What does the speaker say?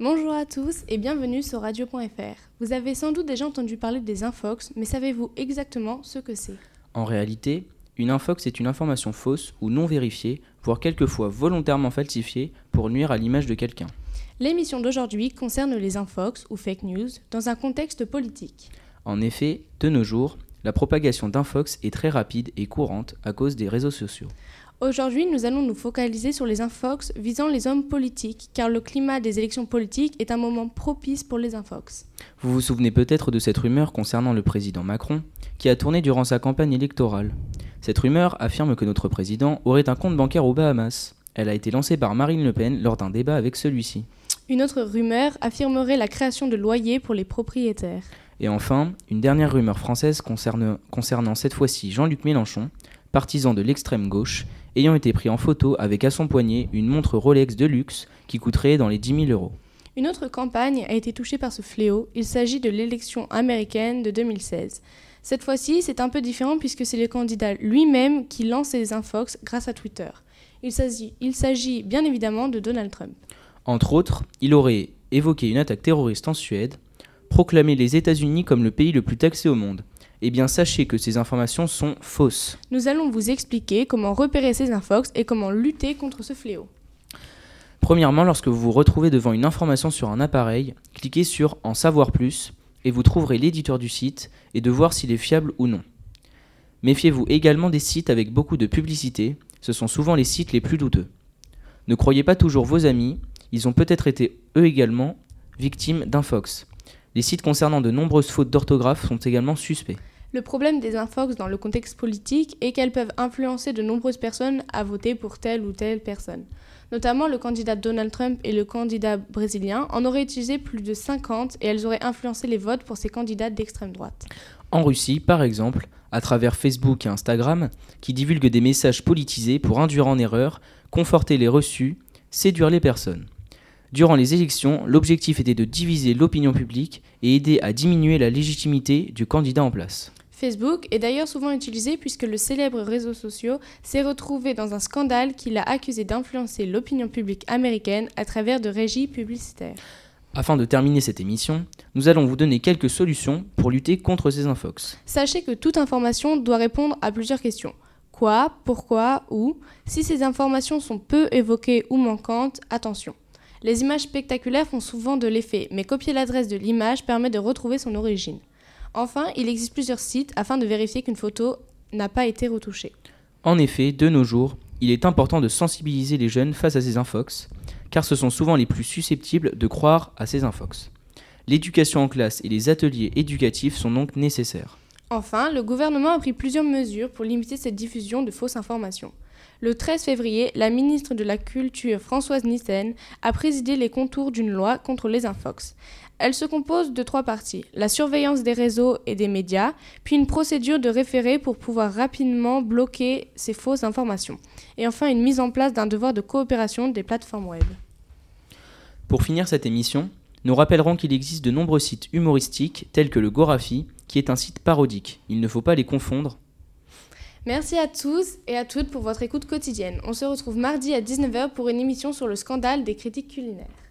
Bonjour à tous et bienvenue sur radio.fr. Vous avez sans doute déjà entendu parler des infox, mais savez-vous exactement ce que c'est? En réalité, une infox est une information fausse ou non vérifiée, voire quelquefois volontairement falsifiée pour nuire à l'image de quelqu'un. L'émission d'aujourd'hui concerne les infox ou fake news dans un contexte politique. En effet, de nos jours, la propagation d'infox est très rapide et courante à cause des réseaux sociaux. Aujourd'hui, nous allons nous focaliser sur les infox visant les hommes politiques, car le climat des élections politiques est un moment propice pour les infox. Vous vous souvenez peut-être de cette rumeur concernant le président Macron, qui a tourné durant sa campagne électorale. Cette rumeur affirme que notre président aurait un compte bancaire aux Bahamas. Elle a été lancée par Marine Le Pen lors d'un débat avec celui-ci. Une autre rumeur affirmerait la création de loyers pour les propriétaires. Et enfin, une dernière rumeur française concernant cette fois-ci Jean-Luc Mélenchon, partisan de l'extrême gauche, ayant été pris en photo avec à son poignet une montre Rolex de luxe qui coûterait dans les 10 000 euros. Une autre campagne a été touchée par ce fléau, il s'agit de l'élection américaine de 2016. Cette fois-ci, c'est un peu différent puisque c'est le candidat lui-même qui lance ses infox grâce à Twitter. Il s'agit bien évidemment de Donald Trump. Entre autres, il aurait évoqué une attaque terroriste en Suède, proclamé les États-Unis comme le pays le plus taxé au monde, eh bien sachez que ces informations sont fausses. Nous allons vous expliquer comment repérer ces infox et comment lutter contre ce fléau. Premièrement, lorsque vous vous retrouvez devant une information sur un appareil, cliquez sur En savoir plus et vous trouverez l'éditeur du site et de voir s'il est fiable ou non. Méfiez-vous également des sites avec beaucoup de publicité, ce sont souvent les sites les plus douteux. Ne croyez pas toujours vos amis, ils ont peut-être été eux également victimes d'infox. Les sites concernant de nombreuses fautes d'orthographe sont également suspects. Le problème des infox dans le contexte politique est qu'elles peuvent influencer de nombreuses personnes à voter pour telle ou telle personne. Notamment le candidat Donald Trump et le candidat brésilien en auraient utilisé plus de 50 et elles auraient influencé les votes pour ces candidats d'extrême droite. En Russie, par exemple, à travers Facebook et Instagram, qui divulguent des messages politisés pour induire en erreur, conforter les reçus, séduire les personnes. Durant les élections, l'objectif était de diviser l'opinion publique et aider à diminuer la légitimité du candidat en place. Facebook est d'ailleurs souvent utilisé puisque le célèbre réseau social s'est retrouvé dans un scandale qui l'a accusé d'influencer l'opinion publique américaine à travers de régies publicitaires. Afin de terminer cette émission, nous allons vous donner quelques solutions pour lutter contre ces infox. Sachez que toute information doit répondre à plusieurs questions. Quoi, pourquoi, où? Si ces informations sont peu évoquées ou manquantes, attention. Les images spectaculaires font souvent de l'effet, mais copier l'adresse de l'image permet de retrouver son origine. Enfin, il existe plusieurs sites afin de vérifier qu'une photo n'a pas été retouchée. En effet, de nos jours, il est important de sensibiliser les jeunes face à ces infox, car ce sont souvent les plus susceptibles de croire à ces infox. L'éducation en classe et les ateliers éducatifs sont donc nécessaires. Enfin, le gouvernement a pris plusieurs mesures pour limiter cette diffusion de fausses informations. Le 13 février, la ministre de la Culture Françoise Nissen a présidé les contours d'une loi contre les infox. Elle se compose de trois parties la surveillance des réseaux et des médias, puis une procédure de référé pour pouvoir rapidement bloquer ces fausses informations, et enfin une mise en place d'un devoir de coopération des plateformes web. Pour finir cette émission, nous rappellerons qu'il existe de nombreux sites humoristiques tels que le Gorafi, qui est un site parodique. Il ne faut pas les confondre Merci à tous et à toutes pour votre écoute quotidienne. On se retrouve mardi à 19h pour une émission sur le scandale des critiques culinaires.